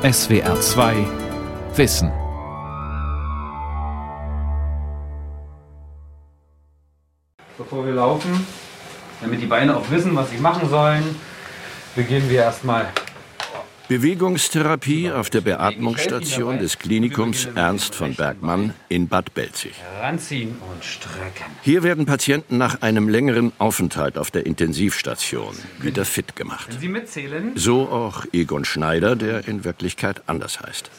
SWR 2 Wissen. Bevor wir laufen, damit die Beine auch wissen, was sie machen sollen, beginnen wir erstmal Bewegungstherapie auf der Beatmungsstation des Klinikums Ernst von Bergmann in Bad Belzig. Hier werden Patienten nach einem längeren Aufenthalt auf der Intensivstation wieder fit gemacht. So auch Egon Schneider, der in Wirklichkeit anders heißt.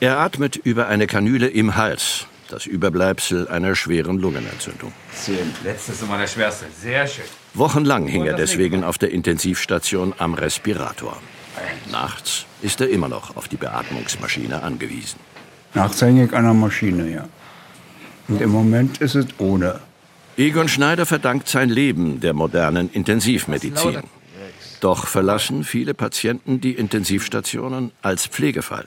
Er atmet über eine Kanüle im Hals, das Überbleibsel einer schweren Lungenentzündung. Letztes immer der schwerste. Sehr schön. Wochenlang hing er deswegen auf der Intensivstation am Respirator. Nachts ist er immer noch auf die Beatmungsmaschine angewiesen. Nachhängig an der Maschine, ja. Und im Moment ist es ohne. Egon Schneider verdankt sein Leben der modernen Intensivmedizin. Doch verlassen viele Patienten die Intensivstationen als Pflegefall.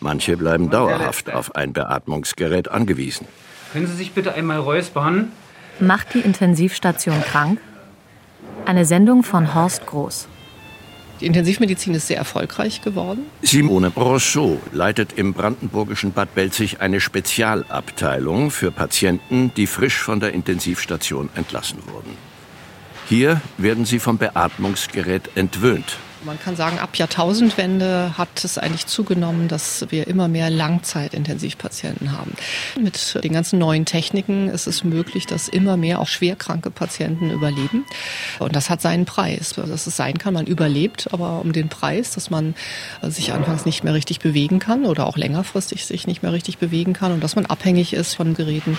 Manche bleiben dauerhaft auf ein Beatmungsgerät angewiesen. Können Sie sich bitte einmal räuspern? Macht die Intensivstation krank? Eine Sendung von Horst Groß. Die Intensivmedizin ist sehr erfolgreich geworden. Simone Rousseau leitet im brandenburgischen Bad Belzig eine Spezialabteilung für Patienten, die frisch von der Intensivstation entlassen wurden. Hier werden sie vom Beatmungsgerät entwöhnt. Man kann sagen, ab Jahrtausendwende hat es eigentlich zugenommen, dass wir immer mehr Langzeitintensivpatienten haben. Mit den ganzen neuen Techniken ist es möglich, dass immer mehr auch schwerkranke Patienten überleben. Und das hat seinen Preis. Dass es sein kann, man überlebt, aber um den Preis, dass man sich anfangs nicht mehr richtig bewegen kann oder auch längerfristig sich nicht mehr richtig bewegen kann und dass man abhängig ist von Geräten.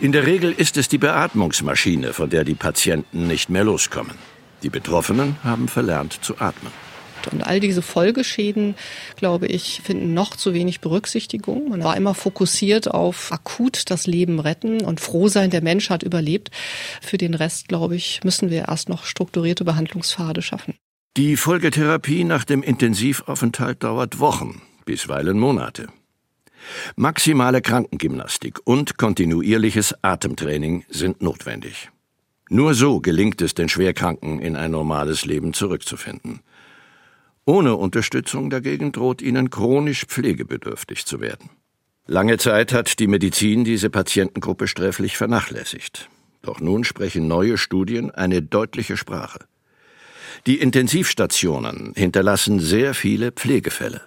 In der Regel ist es die Beatmungsmaschine, von der die Patienten nicht mehr loskommen. Die Betroffenen haben verlernt zu atmen. Und all diese Folgeschäden, glaube ich, finden noch zu wenig Berücksichtigung. Man war immer fokussiert auf akut das Leben retten und froh sein, der Mensch hat überlebt. Für den Rest, glaube ich, müssen wir erst noch strukturierte Behandlungspfade schaffen. Die Folgetherapie nach dem Intensivaufenthalt dauert Wochen, bisweilen Monate. Maximale Krankengymnastik und kontinuierliches Atemtraining sind notwendig. Nur so gelingt es den Schwerkranken, in ein normales Leben zurückzufinden. Ohne Unterstützung dagegen droht ihnen chronisch pflegebedürftig zu werden. Lange Zeit hat die Medizin diese Patientengruppe sträflich vernachlässigt. Doch nun sprechen neue Studien eine deutliche Sprache. Die Intensivstationen hinterlassen sehr viele Pflegefälle.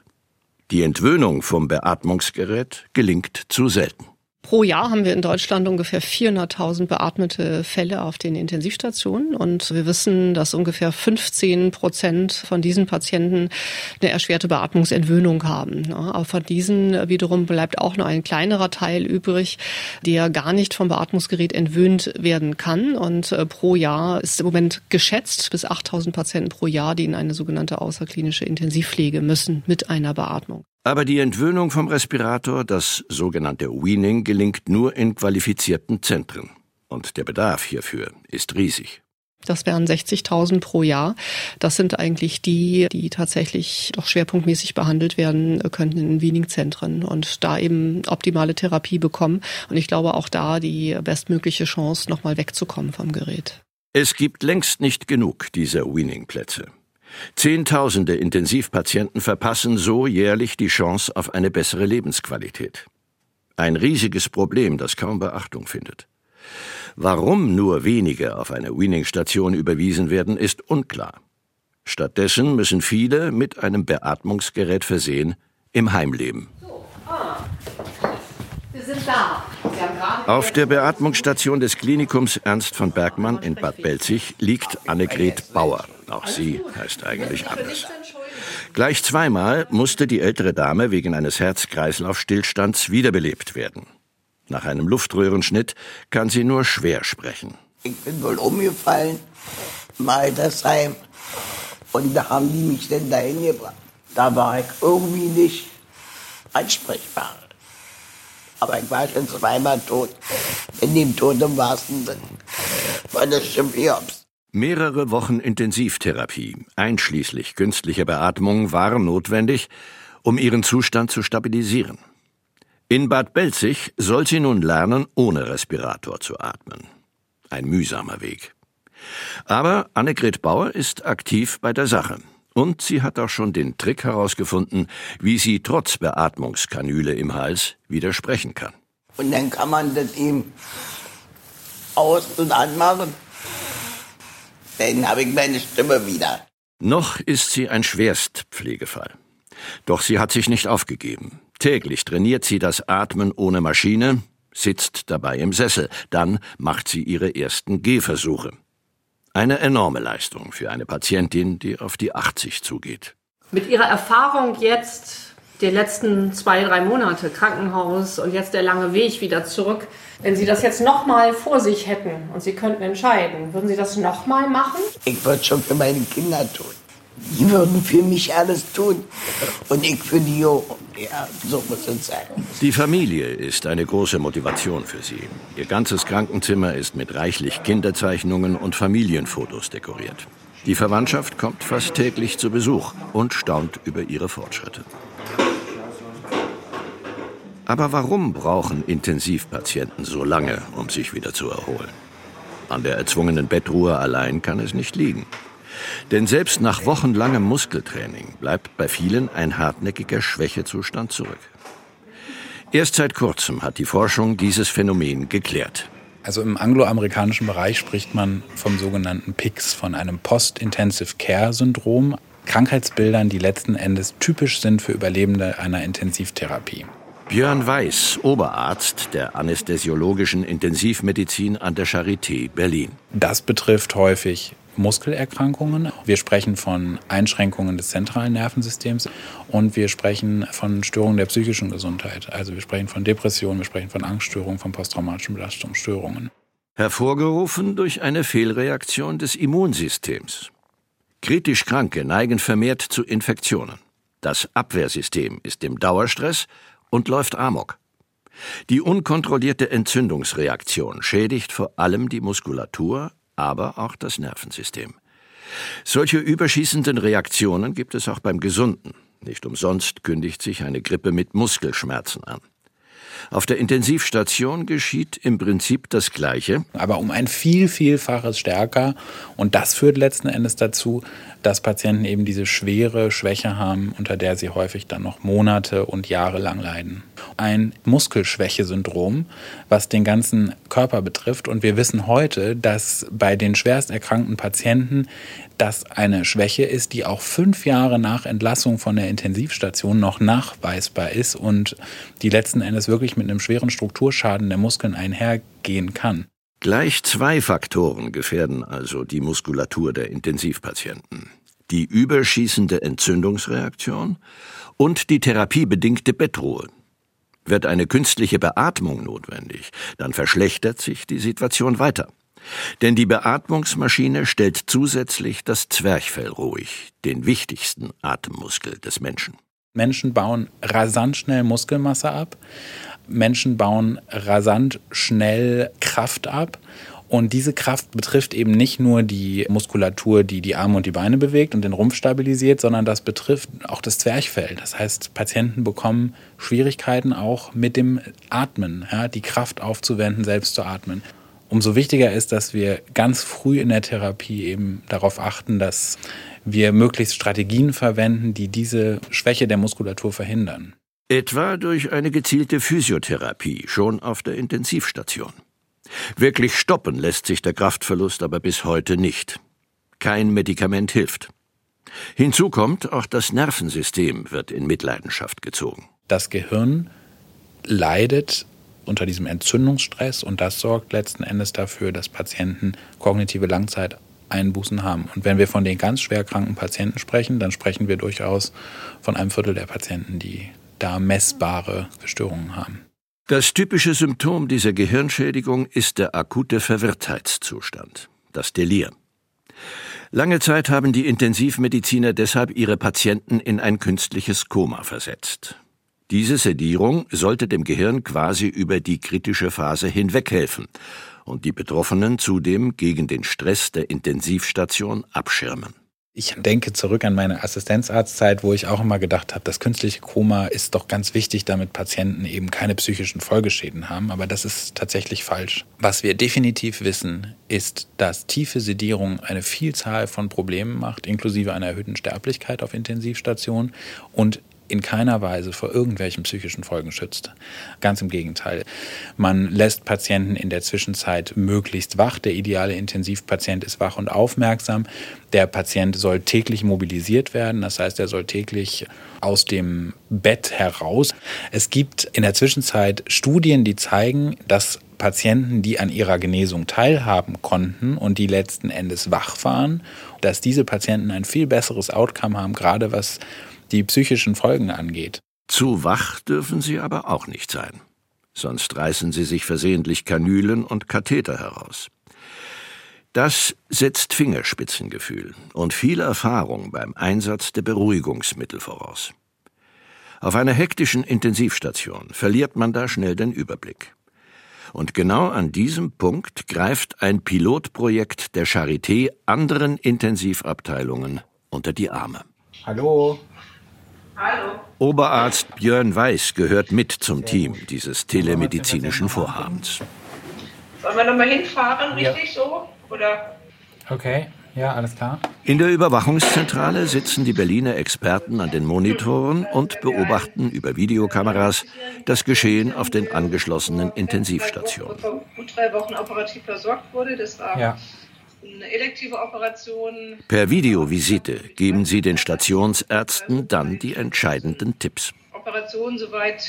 Die Entwöhnung vom Beatmungsgerät gelingt zu selten. Pro Jahr haben wir in Deutschland ungefähr 400.000 beatmete Fälle auf den Intensivstationen und wir wissen, dass ungefähr 15 Prozent von diesen Patienten eine erschwerte Beatmungsentwöhnung haben. Aber von diesen wiederum bleibt auch nur ein kleinerer Teil übrig, der gar nicht vom Beatmungsgerät entwöhnt werden kann und äh, pro Jahr ist im Moment geschätzt bis 8.000 Patienten pro Jahr, die in eine sogenannte außerklinische Intensivpflege müssen mit einer Beatmung. Aber die Entwöhnung vom Respirator, das sogenannte Weaning, gelingt nur in qualifizierten Zentren. Und der Bedarf hierfür ist riesig. Das wären 60.000 pro Jahr. Das sind eigentlich die, die tatsächlich doch schwerpunktmäßig behandelt werden könnten in wenigen Zentren und da eben optimale Therapie bekommen. Und ich glaube auch da die bestmögliche Chance, nochmal wegzukommen vom Gerät. Es gibt längst nicht genug dieser Weaning-Plätze. Zehntausende Intensivpatienten verpassen so jährlich die Chance auf eine bessere Lebensqualität. Ein riesiges Problem, das kaum Beachtung findet. Warum nur wenige auf eine Weaning-Station überwiesen werden, ist unklar. Stattdessen müssen viele mit einem Beatmungsgerät versehen im Heim leben. Wir sind da. Auf der Beatmungsstation des Klinikums Ernst von Bergmann in Bad Belzig liegt Annegret Bauer. Auch sie heißt eigentlich anders. Gleich zweimal musste die ältere Dame wegen eines Herz-Kreislauf-Stillstands wiederbelebt werden. Nach einem Luftröhrenschnitt kann sie nur schwer sprechen. Ich bin wohl umgefallen im Altersheim. Und da haben die mich dann dahin gebracht. Da war ich irgendwie nicht ansprechbar. Aber ich war schon zweimal tot. In dem Tod im wahrsten Sinn. Weil das stimmt Hiobs. Mehrere Wochen Intensivtherapie, einschließlich künstlicher Beatmung, waren notwendig, um ihren Zustand zu stabilisieren. In Bad Belzig soll sie nun lernen, ohne Respirator zu atmen. Ein mühsamer Weg. Aber Annegret Bauer ist aktiv bei der Sache Und sie hat auch schon den Trick herausgefunden, wie sie trotz Beatmungskanüle im Hals widersprechen kann. Und dann kann man das ihm aus- und anmachen. Dann habe ich meine Stimme wieder. Noch ist sie ein Schwerstpflegefall. Doch sie hat sich nicht aufgegeben. Täglich trainiert sie das Atmen ohne Maschine, sitzt dabei im Sessel, dann macht sie ihre ersten Gehversuche. Eine enorme Leistung für eine Patientin, die auf die 80 zugeht. Mit Ihrer Erfahrung jetzt, die letzten zwei, drei Monate Krankenhaus und jetzt der lange Weg wieder zurück, wenn Sie das jetzt nochmal vor sich hätten und Sie könnten entscheiden, würden Sie das nochmal machen? Ich würde schon für meine Kinder tun. Die würden für mich alles tun. Und ich für die auch. Ja, so muss es sein. Die Familie ist eine große Motivation für sie. Ihr ganzes Krankenzimmer ist mit reichlich Kinderzeichnungen und Familienfotos dekoriert. Die Verwandtschaft kommt fast täglich zu Besuch und staunt über ihre Fortschritte. Aber warum brauchen Intensivpatienten so lange, um sich wieder zu erholen? An der erzwungenen Bettruhe allein kann es nicht liegen. Denn selbst nach wochenlangem Muskeltraining bleibt bei vielen ein hartnäckiger Schwächezustand zurück. Erst seit kurzem hat die Forschung dieses Phänomen geklärt. Also im angloamerikanischen Bereich spricht man vom sogenannten PICS, von einem Post-Intensive Care-Syndrom, Krankheitsbildern, die letzten Endes typisch sind für Überlebende einer Intensivtherapie. Björn Weiß, Oberarzt der anästhesiologischen Intensivmedizin an der Charité Berlin. Das betrifft häufig Muskelerkrankungen. Wir sprechen von Einschränkungen des zentralen Nervensystems und wir sprechen von Störungen der psychischen Gesundheit. Also wir sprechen von Depressionen, wir sprechen von Angststörungen, von posttraumatischen Belastungsstörungen. Hervorgerufen durch eine Fehlreaktion des Immunsystems. Kritisch Kranke neigen vermehrt zu Infektionen. Das Abwehrsystem ist im Dauerstress und läuft amok. Die unkontrollierte Entzündungsreaktion schädigt vor allem die Muskulatur, aber auch das Nervensystem. Solche überschießenden Reaktionen gibt es auch beim Gesunden. Nicht umsonst kündigt sich eine Grippe mit Muskelschmerzen an. Auf der Intensivstation geschieht im Prinzip das Gleiche. Aber um ein viel, vielfaches stärker. Und das führt letzten Endes dazu, dass Patienten eben diese schwere Schwäche haben, unter der sie häufig dann noch Monate und Jahre lang leiden. Ein Muskelschwächesyndrom, was den ganzen Körper betrifft. Und wir wissen heute, dass bei den schwerst erkrankten Patienten das eine Schwäche ist, die auch fünf Jahre nach Entlassung von der Intensivstation noch nachweisbar ist und die letzten Endes wirklich mit einem schweren Strukturschaden der Muskeln einhergehen kann. Gleich zwei Faktoren gefährden also die Muskulatur der Intensivpatienten. Die überschießende Entzündungsreaktion und die therapiebedingte Bettruhe. Wird eine künstliche Beatmung notwendig, dann verschlechtert sich die Situation weiter. Denn die Beatmungsmaschine stellt zusätzlich das Zwerchfell ruhig, den wichtigsten Atemmuskel des Menschen. Menschen bauen rasant schnell Muskelmasse ab. Menschen bauen rasant schnell Kraft ab. Und diese Kraft betrifft eben nicht nur die Muskulatur, die die Arme und die Beine bewegt und den Rumpf stabilisiert, sondern das betrifft auch das Zwerchfell. Das heißt, Patienten bekommen Schwierigkeiten auch mit dem Atmen, ja, die Kraft aufzuwenden, selbst zu atmen. Umso wichtiger ist, dass wir ganz früh in der Therapie eben darauf achten, dass wir möglichst Strategien verwenden, die diese Schwäche der Muskulatur verhindern. Etwa durch eine gezielte Physiotherapie schon auf der Intensivstation. Wirklich stoppen lässt sich der Kraftverlust aber bis heute nicht. Kein Medikament hilft. Hinzu kommt, auch das Nervensystem wird in Mitleidenschaft gezogen. Das Gehirn leidet unter diesem Entzündungsstress und das sorgt letzten Endes dafür, dass Patienten kognitive Langzeiteinbußen haben. Und wenn wir von den ganz schwer kranken Patienten sprechen, dann sprechen wir durchaus von einem Viertel der Patienten, die da messbare Störungen haben. Das typische Symptom dieser Gehirnschädigung ist der akute Verwirrtheitszustand, das Delir. Lange Zeit haben die Intensivmediziner deshalb ihre Patienten in ein künstliches Koma versetzt. Diese Sedierung sollte dem Gehirn quasi über die kritische Phase hinweg helfen und die Betroffenen zudem gegen den Stress der Intensivstation abschirmen. Ich denke zurück an meine Assistenzarztzeit, wo ich auch immer gedacht habe, das künstliche Koma ist doch ganz wichtig, damit Patienten eben keine psychischen Folgeschäden haben. Aber das ist tatsächlich falsch. Was wir definitiv wissen, ist, dass tiefe Sedierung eine Vielzahl von Problemen macht, inklusive einer erhöhten Sterblichkeit auf Intensivstationen und in keiner Weise vor irgendwelchen psychischen Folgen schützt. Ganz im Gegenteil. Man lässt Patienten in der Zwischenzeit möglichst wach. Der ideale Intensivpatient ist wach und aufmerksam. Der Patient soll täglich mobilisiert werden. Das heißt, er soll täglich aus dem Bett heraus. Es gibt in der Zwischenzeit Studien, die zeigen, dass Patienten, die an ihrer Genesung teilhaben konnten und die letzten Endes wach waren, dass diese Patienten ein viel besseres Outcome haben, gerade was die psychischen Folgen angeht. Zu wach dürfen sie aber auch nicht sein. Sonst reißen sie sich versehentlich Kanülen und Katheter heraus. Das setzt Fingerspitzengefühl und viel Erfahrung beim Einsatz der Beruhigungsmittel voraus. Auf einer hektischen Intensivstation verliert man da schnell den Überblick. Und genau an diesem Punkt greift ein Pilotprojekt der Charité anderen Intensivabteilungen unter die Arme. Hallo, Hallo. Oberarzt Björn Weiß gehört mit zum Team dieses telemedizinischen Vorhabens. Sollen wir nochmal hinfahren, richtig so? Oder? Okay, ja, alles klar. In der Überwachungszentrale sitzen die Berliner Experten an den Monitoren und beobachten über Videokameras das Geschehen auf den angeschlossenen Intensivstationen. Vor gut drei Wochen operativ versorgt wurde. Das war Ja. Elektive Operation. Per Videovisite geben sie den Stationsärzten dann die entscheidenden Tipps. Operation soweit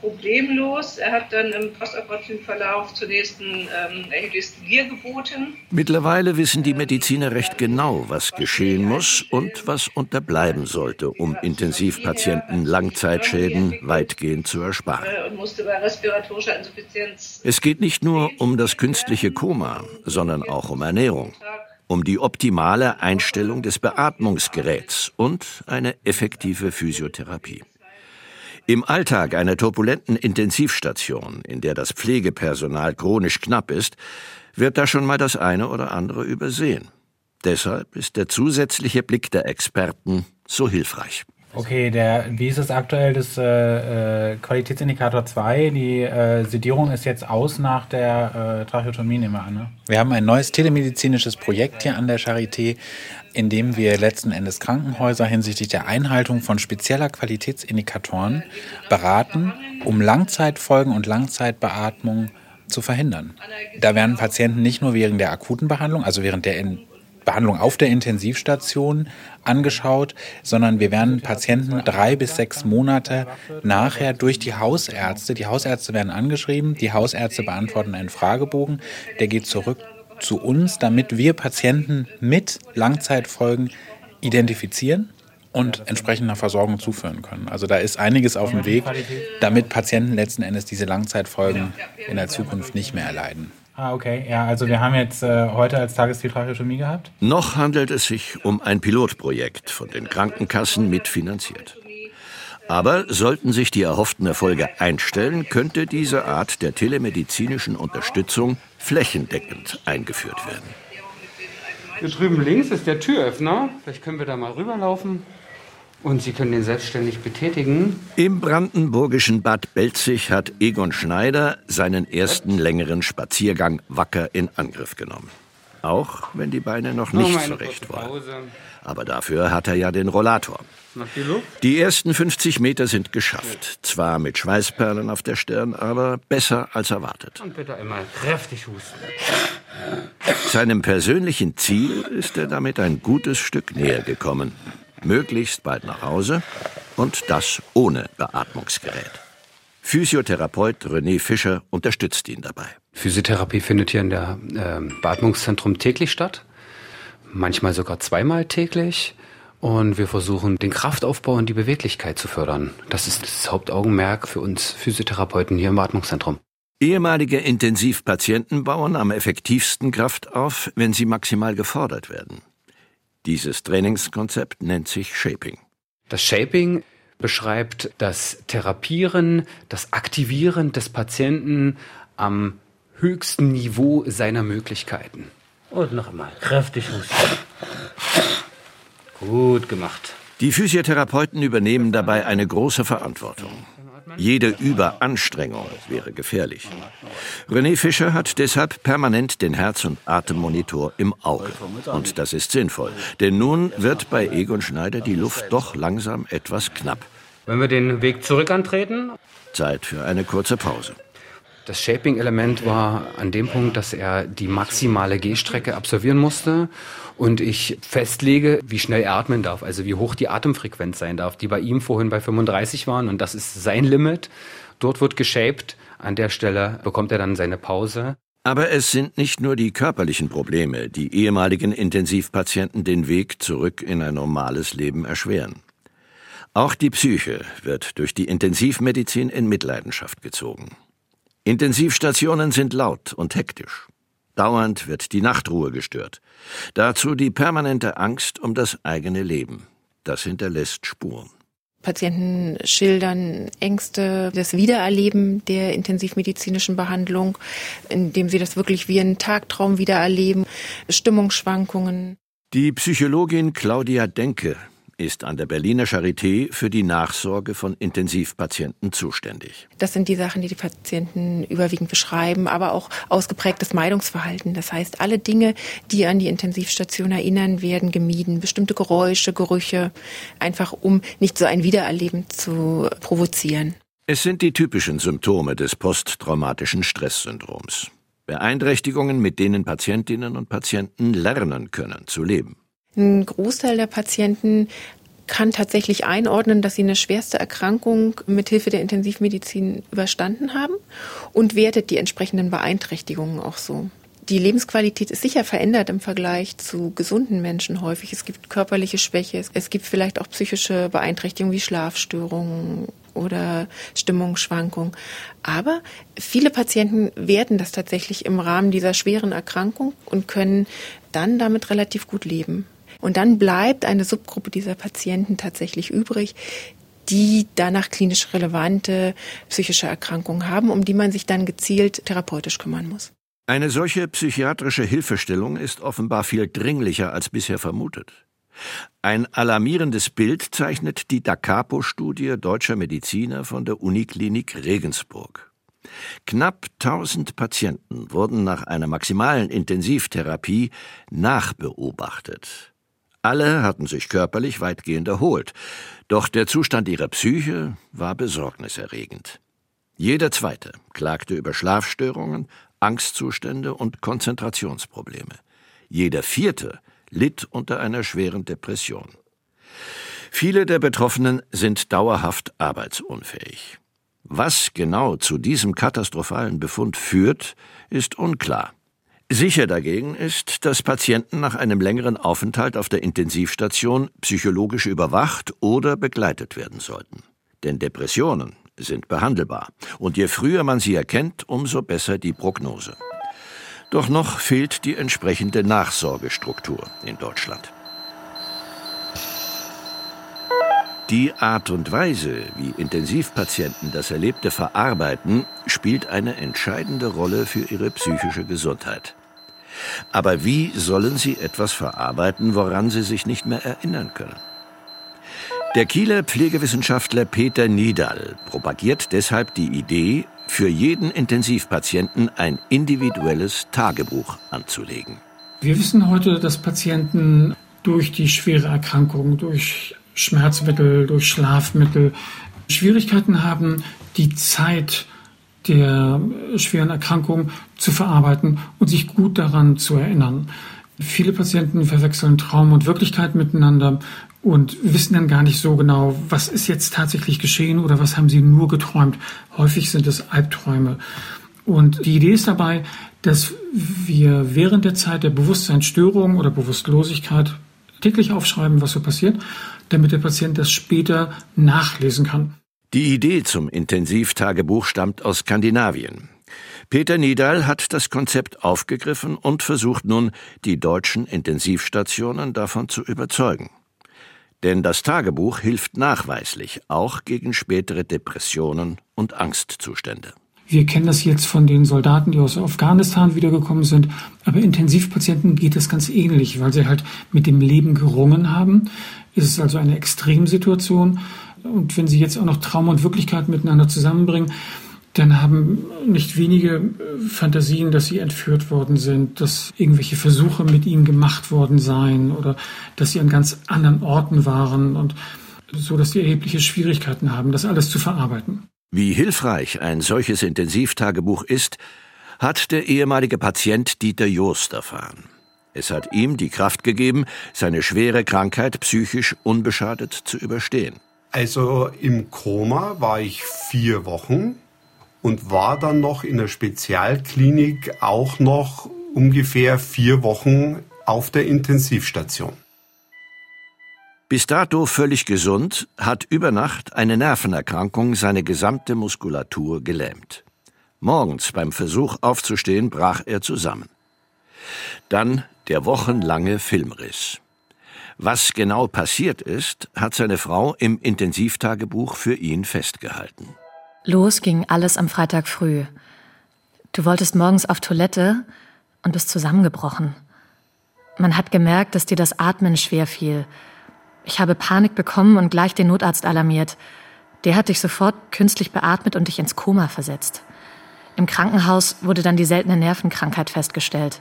problemlos. Er hat dann im postoperativen Verlauf zunächst ein ähm, erhebliches Gier geboten. Mittlerweile wissen die Mediziner recht genau, was geschehen muss und was unterbleiben sollte, um Intensivpatienten Langzeitschäden weitgehend zu ersparen. äh, Es geht nicht nur um das künstliche Koma, sondern auch um Ernährung, um die optimale Einstellung des Beatmungsgeräts und eine effektive Physiotherapie. Im Alltag einer turbulenten Intensivstation, in der das Pflegepersonal chronisch knapp ist, wird da schon mal das eine oder andere übersehen. Deshalb ist der zusätzliche Blick der Experten so hilfreich. Okay, der, wie ist es aktuell, das äh, äh, Qualitätsindikator 2? Die äh, Sedierung ist jetzt aus nach der äh, Tracheotomie, nehmen wir an. Ne? Wir haben ein neues telemedizinisches Projekt hier an der Charité, in dem wir letzten Endes Krankenhäuser hinsichtlich der Einhaltung von spezieller Qualitätsindikatoren beraten, um Langzeitfolgen und Langzeitbeatmung zu verhindern. Da werden Patienten nicht nur während der akuten Behandlung, also während der in Behandlung auf der Intensivstation angeschaut, sondern wir werden Patienten drei bis sechs Monate nachher durch die Hausärzte, die Hausärzte werden angeschrieben, die Hausärzte beantworten einen Fragebogen, der geht zurück zu uns, damit wir Patienten mit Langzeitfolgen identifizieren und entsprechender Versorgung zuführen können. Also da ist einiges auf dem Weg, damit Patienten letzten Endes diese Langzeitfolgen in der Zukunft nicht mehr erleiden. Ah, okay. Ja, also wir haben jetzt äh, heute als Tagesziel Tracheotomie gehabt. Noch handelt es sich um ein Pilotprojekt, von den Krankenkassen mitfinanziert. Aber sollten sich die erhofften Erfolge einstellen, könnte diese Art der telemedizinischen Unterstützung flächendeckend eingeführt werden. Hier drüben links ist der Türöffner. Vielleicht können wir da mal rüberlaufen. Und Sie können den selbstständig betätigen. Im brandenburgischen Bad Belzig hat Egon Schneider seinen ersten längeren Spaziergang wacker in Angriff genommen. Auch wenn die Beine noch nicht eine zurecht waren. Aber dafür hat er ja den Rollator. Die ersten 50 Meter sind geschafft. Zwar mit Schweißperlen auf der Stirn, aber besser als erwartet. Und bitte einmal kräftig husten. Seinem persönlichen Ziel ist er damit ein gutes Stück näher gekommen. Möglichst bald nach Hause und das ohne Beatmungsgerät. Physiotherapeut René Fischer unterstützt ihn dabei. Physiotherapie findet hier in der äh, Beatmungszentrum täglich statt, manchmal sogar zweimal täglich. Und wir versuchen, den Kraftaufbau und die Beweglichkeit zu fördern. Das ist das Hauptaugenmerk für uns Physiotherapeuten hier im Beatmungszentrum. Ehemalige Intensivpatienten bauen am effektivsten Kraft auf, wenn sie maximal gefordert werden. Dieses Trainingskonzept nennt sich Shaping. Das Shaping beschreibt das Therapieren, das Aktivieren des Patienten am höchsten Niveau seiner Möglichkeiten. Und noch einmal kräftig husten. Gut gemacht. Die Physiotherapeuten übernehmen dabei eine große Verantwortung. Jede Überanstrengung wäre gefährlich. René Fischer hat deshalb permanent den Herz- und Atemmonitor im Auge. Und das ist sinnvoll, denn nun wird bei Egon Schneider die Luft doch langsam etwas knapp. Wenn wir den Weg zurück antreten. Zeit für eine kurze Pause. Das Shaping-Element war an dem Punkt, dass er die maximale Gehstrecke absolvieren musste und ich festlege, wie schnell er atmen darf, also wie hoch die Atemfrequenz sein darf, die bei ihm vorhin bei 35 waren und das ist sein Limit. Dort wird geshaped. An der Stelle bekommt er dann seine Pause. Aber es sind nicht nur die körperlichen Probleme, die ehemaligen Intensivpatienten den Weg zurück in ein normales Leben erschweren. Auch die Psyche wird durch die Intensivmedizin in Mitleidenschaft gezogen. Intensivstationen sind laut und hektisch. Dauernd wird die Nachtruhe gestört. Dazu die permanente Angst um das eigene Leben. Das hinterlässt Spuren. Patienten schildern Ängste, das Wiedererleben der intensivmedizinischen Behandlung, indem sie das wirklich wie einen Tagtraum wiedererleben, Stimmungsschwankungen. Die Psychologin Claudia Denke ist an der Berliner Charité für die Nachsorge von Intensivpatienten zuständig. Das sind die Sachen, die die Patienten überwiegend beschreiben, aber auch ausgeprägtes Meidungsverhalten. Das heißt, alle Dinge, die an die Intensivstation erinnern, werden gemieden. Bestimmte Geräusche, Gerüche, einfach um nicht so ein Wiedererleben zu provozieren. Es sind die typischen Symptome des posttraumatischen Stresssyndroms. Beeinträchtigungen, mit denen Patientinnen und Patienten lernen können zu leben. Ein Großteil der Patienten kann tatsächlich einordnen, dass sie eine schwerste Erkrankung mithilfe der Intensivmedizin überstanden haben und wertet die entsprechenden Beeinträchtigungen auch so. Die Lebensqualität ist sicher verändert im Vergleich zu gesunden Menschen häufig. Es gibt körperliche Schwäche, es gibt vielleicht auch psychische Beeinträchtigungen wie Schlafstörungen oder Stimmungsschwankungen. Aber viele Patienten werden das tatsächlich im Rahmen dieser schweren Erkrankung und können dann damit relativ gut leben. Und dann bleibt eine Subgruppe dieser Patienten tatsächlich übrig, die danach klinisch relevante psychische Erkrankungen haben, um die man sich dann gezielt therapeutisch kümmern muss. Eine solche psychiatrische Hilfestellung ist offenbar viel dringlicher als bisher vermutet. Ein alarmierendes Bild zeichnet die Da Capo-Studie deutscher Mediziner von der Uniklinik Regensburg. Knapp 1000 Patienten wurden nach einer maximalen Intensivtherapie nachbeobachtet. Alle hatten sich körperlich weitgehend erholt, doch der Zustand ihrer Psyche war besorgniserregend. Jeder zweite klagte über Schlafstörungen, Angstzustände und Konzentrationsprobleme. Jeder vierte litt unter einer schweren Depression. Viele der Betroffenen sind dauerhaft arbeitsunfähig. Was genau zu diesem katastrophalen Befund führt, ist unklar. Sicher dagegen ist, dass Patienten nach einem längeren Aufenthalt auf der Intensivstation psychologisch überwacht oder begleitet werden sollten. Denn Depressionen sind behandelbar, und je früher man sie erkennt, umso besser die Prognose. Doch noch fehlt die entsprechende Nachsorgestruktur in Deutschland. Die Art und Weise, wie Intensivpatienten das Erlebte verarbeiten, spielt eine entscheidende Rolle für ihre psychische Gesundheit. Aber wie sollen sie etwas verarbeiten, woran sie sich nicht mehr erinnern können? Der Kieler Pflegewissenschaftler Peter Niedal propagiert deshalb die Idee, für jeden Intensivpatienten ein individuelles Tagebuch anzulegen. Wir wissen heute, dass Patienten durch die schwere Erkrankung, durch Schmerzmittel, durch Schlafmittel Schwierigkeiten haben, die Zeit der schweren Erkrankung zu verarbeiten und sich gut daran zu erinnern. Viele Patienten verwechseln Traum und Wirklichkeit miteinander und wissen dann gar nicht so genau, was ist jetzt tatsächlich geschehen oder was haben sie nur geträumt. Häufig sind es Albträume. Und die Idee ist dabei, dass wir während der Zeit der Bewusstseinsstörung oder Bewusstlosigkeit täglich aufschreiben, was so passiert, damit der Patient das später nachlesen kann. Die Idee zum Intensivtagebuch stammt aus Skandinavien. Peter Niedal hat das Konzept aufgegriffen und versucht nun, die deutschen Intensivstationen davon zu überzeugen. Denn das Tagebuch hilft nachweislich auch gegen spätere Depressionen und Angstzustände. Wir kennen das jetzt von den Soldaten, die aus Afghanistan wiedergekommen sind. Aber Intensivpatienten geht das ganz ähnlich, weil sie halt mit dem Leben gerungen haben. Es ist also eine Extremsituation. Und wenn sie jetzt auch noch Traum und Wirklichkeit miteinander zusammenbringen, dann haben nicht wenige äh, Fantasien, dass sie entführt worden sind, dass irgendwelche Versuche mit ihnen gemacht worden seien oder dass sie an ganz anderen Orten waren und so, dass sie erhebliche Schwierigkeiten haben, das alles zu verarbeiten. Wie hilfreich ein solches Intensivtagebuch ist, hat der ehemalige Patient Dieter Joost erfahren. Es hat ihm die Kraft gegeben, seine schwere Krankheit psychisch unbeschadet zu überstehen. Also im Koma war ich vier Wochen und war dann noch in der Spezialklinik auch noch ungefähr vier Wochen auf der Intensivstation. Bis dato völlig gesund, hat über Nacht eine Nervenerkrankung seine gesamte Muskulatur gelähmt. Morgens beim Versuch aufzustehen brach er zusammen. Dann der wochenlange Filmriss. Was genau passiert ist, hat seine Frau im Intensivtagebuch für ihn festgehalten. Los ging alles am Freitag früh. Du wolltest morgens auf Toilette und bist zusammengebrochen. Man hat gemerkt, dass dir das Atmen schwer fiel. Ich habe Panik bekommen und gleich den Notarzt alarmiert. Der hat dich sofort künstlich beatmet und dich ins Koma versetzt. Im Krankenhaus wurde dann die seltene Nervenkrankheit festgestellt.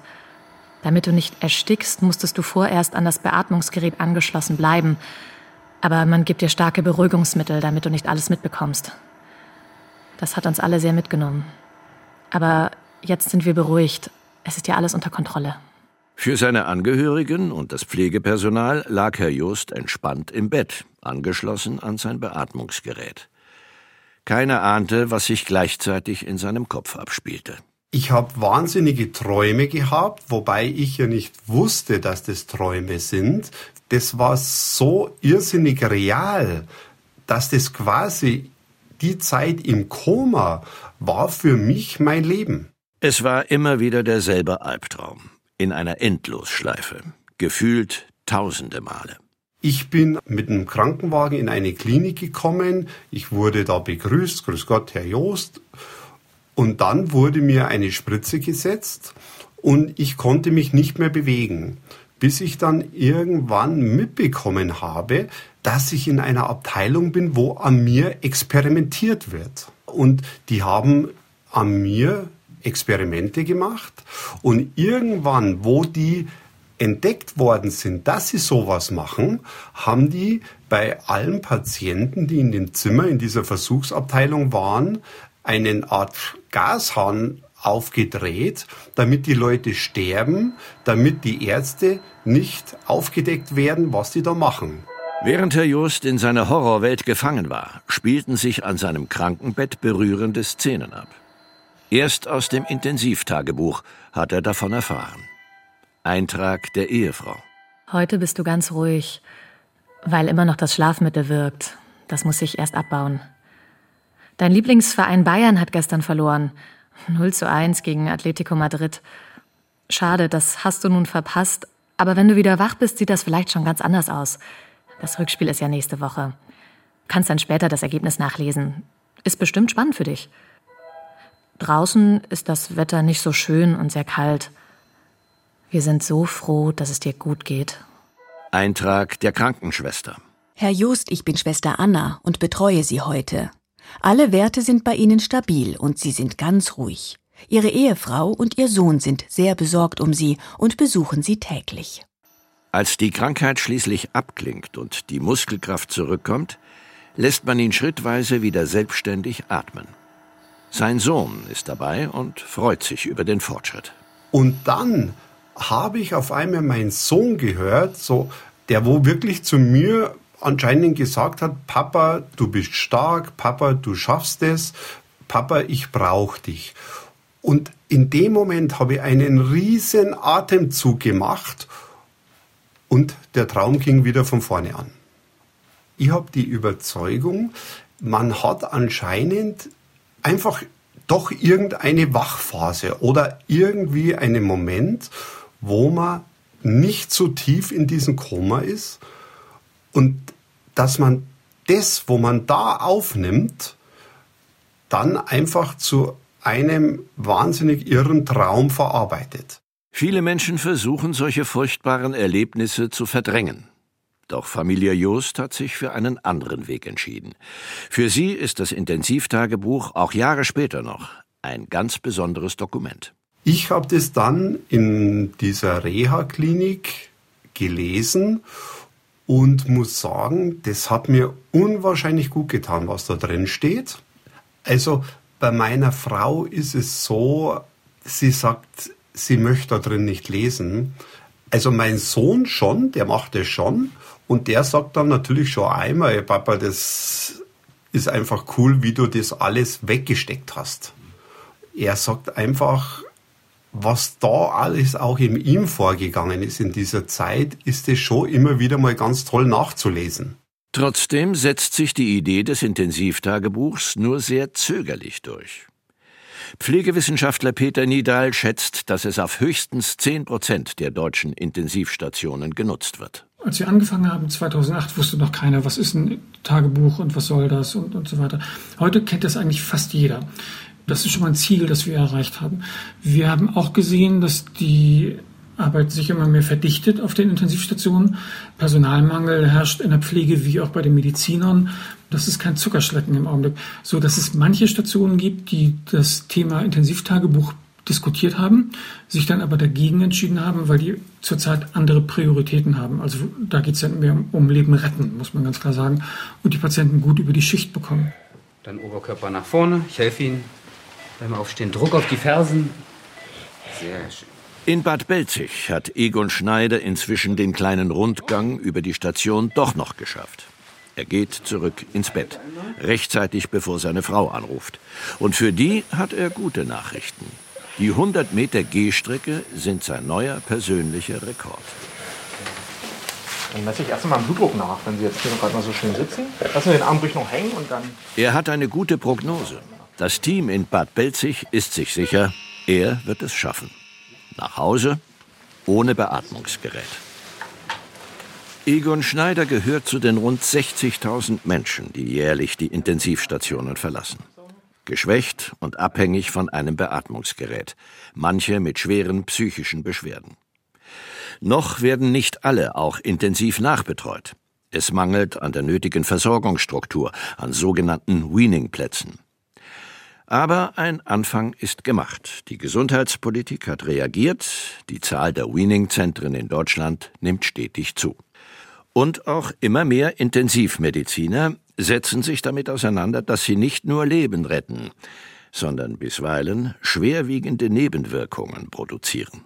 Damit du nicht erstickst, musstest du vorerst an das Beatmungsgerät angeschlossen bleiben. Aber man gibt dir starke Beruhigungsmittel, damit du nicht alles mitbekommst. Das hat uns alle sehr mitgenommen. Aber jetzt sind wir beruhigt. Es ist ja alles unter Kontrolle. Für seine Angehörigen und das Pflegepersonal lag Herr Just entspannt im Bett, angeschlossen an sein Beatmungsgerät. Keiner ahnte, was sich gleichzeitig in seinem Kopf abspielte. Ich habe wahnsinnige Träume gehabt, wobei ich ja nicht wusste, dass das Träume sind. Das war so irrsinnig real, dass das quasi die Zeit im Koma war für mich mein Leben. Es war immer wieder derselbe Albtraum, in einer Endlosschleife, gefühlt tausende Male. Ich bin mit einem Krankenwagen in eine Klinik gekommen. Ich wurde da begrüßt. Grüß Gott, Herr Joost. Und dann wurde mir eine Spritze gesetzt und ich konnte mich nicht mehr bewegen, bis ich dann irgendwann mitbekommen habe, dass ich in einer Abteilung bin, wo an mir experimentiert wird. Und die haben an mir Experimente gemacht und irgendwann, wo die entdeckt worden sind, dass sie sowas machen, haben die bei allen Patienten, die in dem Zimmer in dieser Versuchsabteilung waren, einen Art Gashahn aufgedreht, damit die Leute sterben, damit die Ärzte nicht aufgedeckt werden, was die da machen. Während Herr Just in seiner Horrorwelt gefangen war, spielten sich an seinem Krankenbett berührende Szenen ab. Erst aus dem Intensivtagebuch hat er davon erfahren. Eintrag der Ehefrau. Heute bist du ganz ruhig, weil immer noch das Schlafmittel wirkt. Das muss sich erst abbauen. Dein Lieblingsverein Bayern hat gestern verloren. 0 zu 1 gegen Atletico Madrid. Schade, das hast du nun verpasst. Aber wenn du wieder wach bist, sieht das vielleicht schon ganz anders aus. Das Rückspiel ist ja nächste Woche. Kannst dann später das Ergebnis nachlesen. Ist bestimmt spannend für dich. Draußen ist das Wetter nicht so schön und sehr kalt. Wir sind so froh, dass es dir gut geht. Eintrag der Krankenschwester. Herr Just, ich bin Schwester Anna und betreue Sie heute. Alle Werte sind bei Ihnen stabil und Sie sind ganz ruhig. Ihre Ehefrau und Ihr Sohn sind sehr besorgt um Sie und besuchen Sie täglich. Als die Krankheit schließlich abklingt und die Muskelkraft zurückkommt, lässt man ihn schrittweise wieder selbstständig atmen. Sein Sohn ist dabei und freut sich über den Fortschritt. Und dann habe ich auf einmal meinen Sohn gehört, so der wo wirklich zu mir anscheinend gesagt hat, Papa, du bist stark, Papa, du schaffst es, Papa, ich brauche dich. Und in dem Moment habe ich einen riesen Atemzug gemacht und der Traum ging wieder von vorne an. Ich habe die Überzeugung, man hat anscheinend einfach doch irgendeine Wachphase oder irgendwie einen Moment, wo man nicht so tief in diesem Koma ist und dass man das, wo man da aufnimmt, dann einfach zu einem wahnsinnig irren Traum verarbeitet. Viele Menschen versuchen, solche furchtbaren Erlebnisse zu verdrängen. Doch Familie Joost hat sich für einen anderen Weg entschieden. Für sie ist das Intensivtagebuch auch Jahre später noch ein ganz besonderes Dokument. Ich habe das dann in dieser Reha-Klinik gelesen und muss sagen, das hat mir unwahrscheinlich gut getan, was da drin steht. Also bei meiner Frau ist es so, sie sagt, sie möchte da drin nicht lesen. Also mein Sohn schon, der macht es schon. Und der sagt dann natürlich schon einmal, Papa, das ist einfach cool, wie du das alles weggesteckt hast. Er sagt einfach, was da alles auch in ihm vorgegangen ist in dieser Zeit, ist es schon immer wieder mal ganz toll nachzulesen. Trotzdem setzt sich die Idee des Intensivtagebuchs nur sehr zögerlich durch. Pflegewissenschaftler Peter Nidal schätzt, dass es auf höchstens 10 Prozent der deutschen Intensivstationen genutzt wird. Als wir angefangen haben, 2008, wusste noch keiner, was ist ein Tagebuch und was soll das und, und so weiter. Heute kennt das eigentlich fast jeder. Das ist schon mal ein Ziel, das wir erreicht haben. Wir haben auch gesehen, dass die Arbeit sich immer mehr verdichtet auf den Intensivstationen. Personalmangel herrscht in der Pflege wie auch bei den Medizinern. Das ist kein Zuckerschlecken im Augenblick. So dass es manche Stationen gibt, die das Thema Intensivtagebuch diskutiert haben, sich dann aber dagegen entschieden haben, weil die zurzeit andere Prioritäten haben. Also da geht es dann mehr um Leben retten, muss man ganz klar sagen, und die Patienten gut über die Schicht bekommen. Dann Oberkörper nach vorne, ich helfe Ihnen beim Aufstehen. Druck auf die Fersen. Sehr schön. In Bad Belzig hat Egon Schneider inzwischen den kleinen Rundgang über die Station doch noch geschafft. Er geht zurück ins Bett, rechtzeitig bevor seine Frau anruft. Und für die hat er gute Nachrichten. Die 100 Meter Gehstrecke sind sein neuer persönlicher Rekord. Dann messe ich erst einmal den Blutdruck nach, wenn Sie jetzt hier gerade mal so schön sitzen. Lassen wir den Arm ruhig noch hängen und dann. Er hat eine gute Prognose. Das Team in Bad Belzig ist sich sicher, er wird es schaffen. Nach Hause ohne Beatmungsgerät. Egon Schneider gehört zu den rund 60.000 Menschen, die jährlich die Intensivstationen verlassen. Geschwächt und abhängig von einem Beatmungsgerät, manche mit schweren psychischen Beschwerden. Noch werden nicht alle auch intensiv nachbetreut. Es mangelt an der nötigen Versorgungsstruktur, an sogenannten Weaning-Plätzen. Aber ein Anfang ist gemacht. Die Gesundheitspolitik hat reagiert. Die Zahl der Weaning-Zentren in Deutschland nimmt stetig zu. Und auch immer mehr Intensivmediziner setzen sich damit auseinander, dass sie nicht nur Leben retten, sondern bisweilen schwerwiegende Nebenwirkungen produzieren.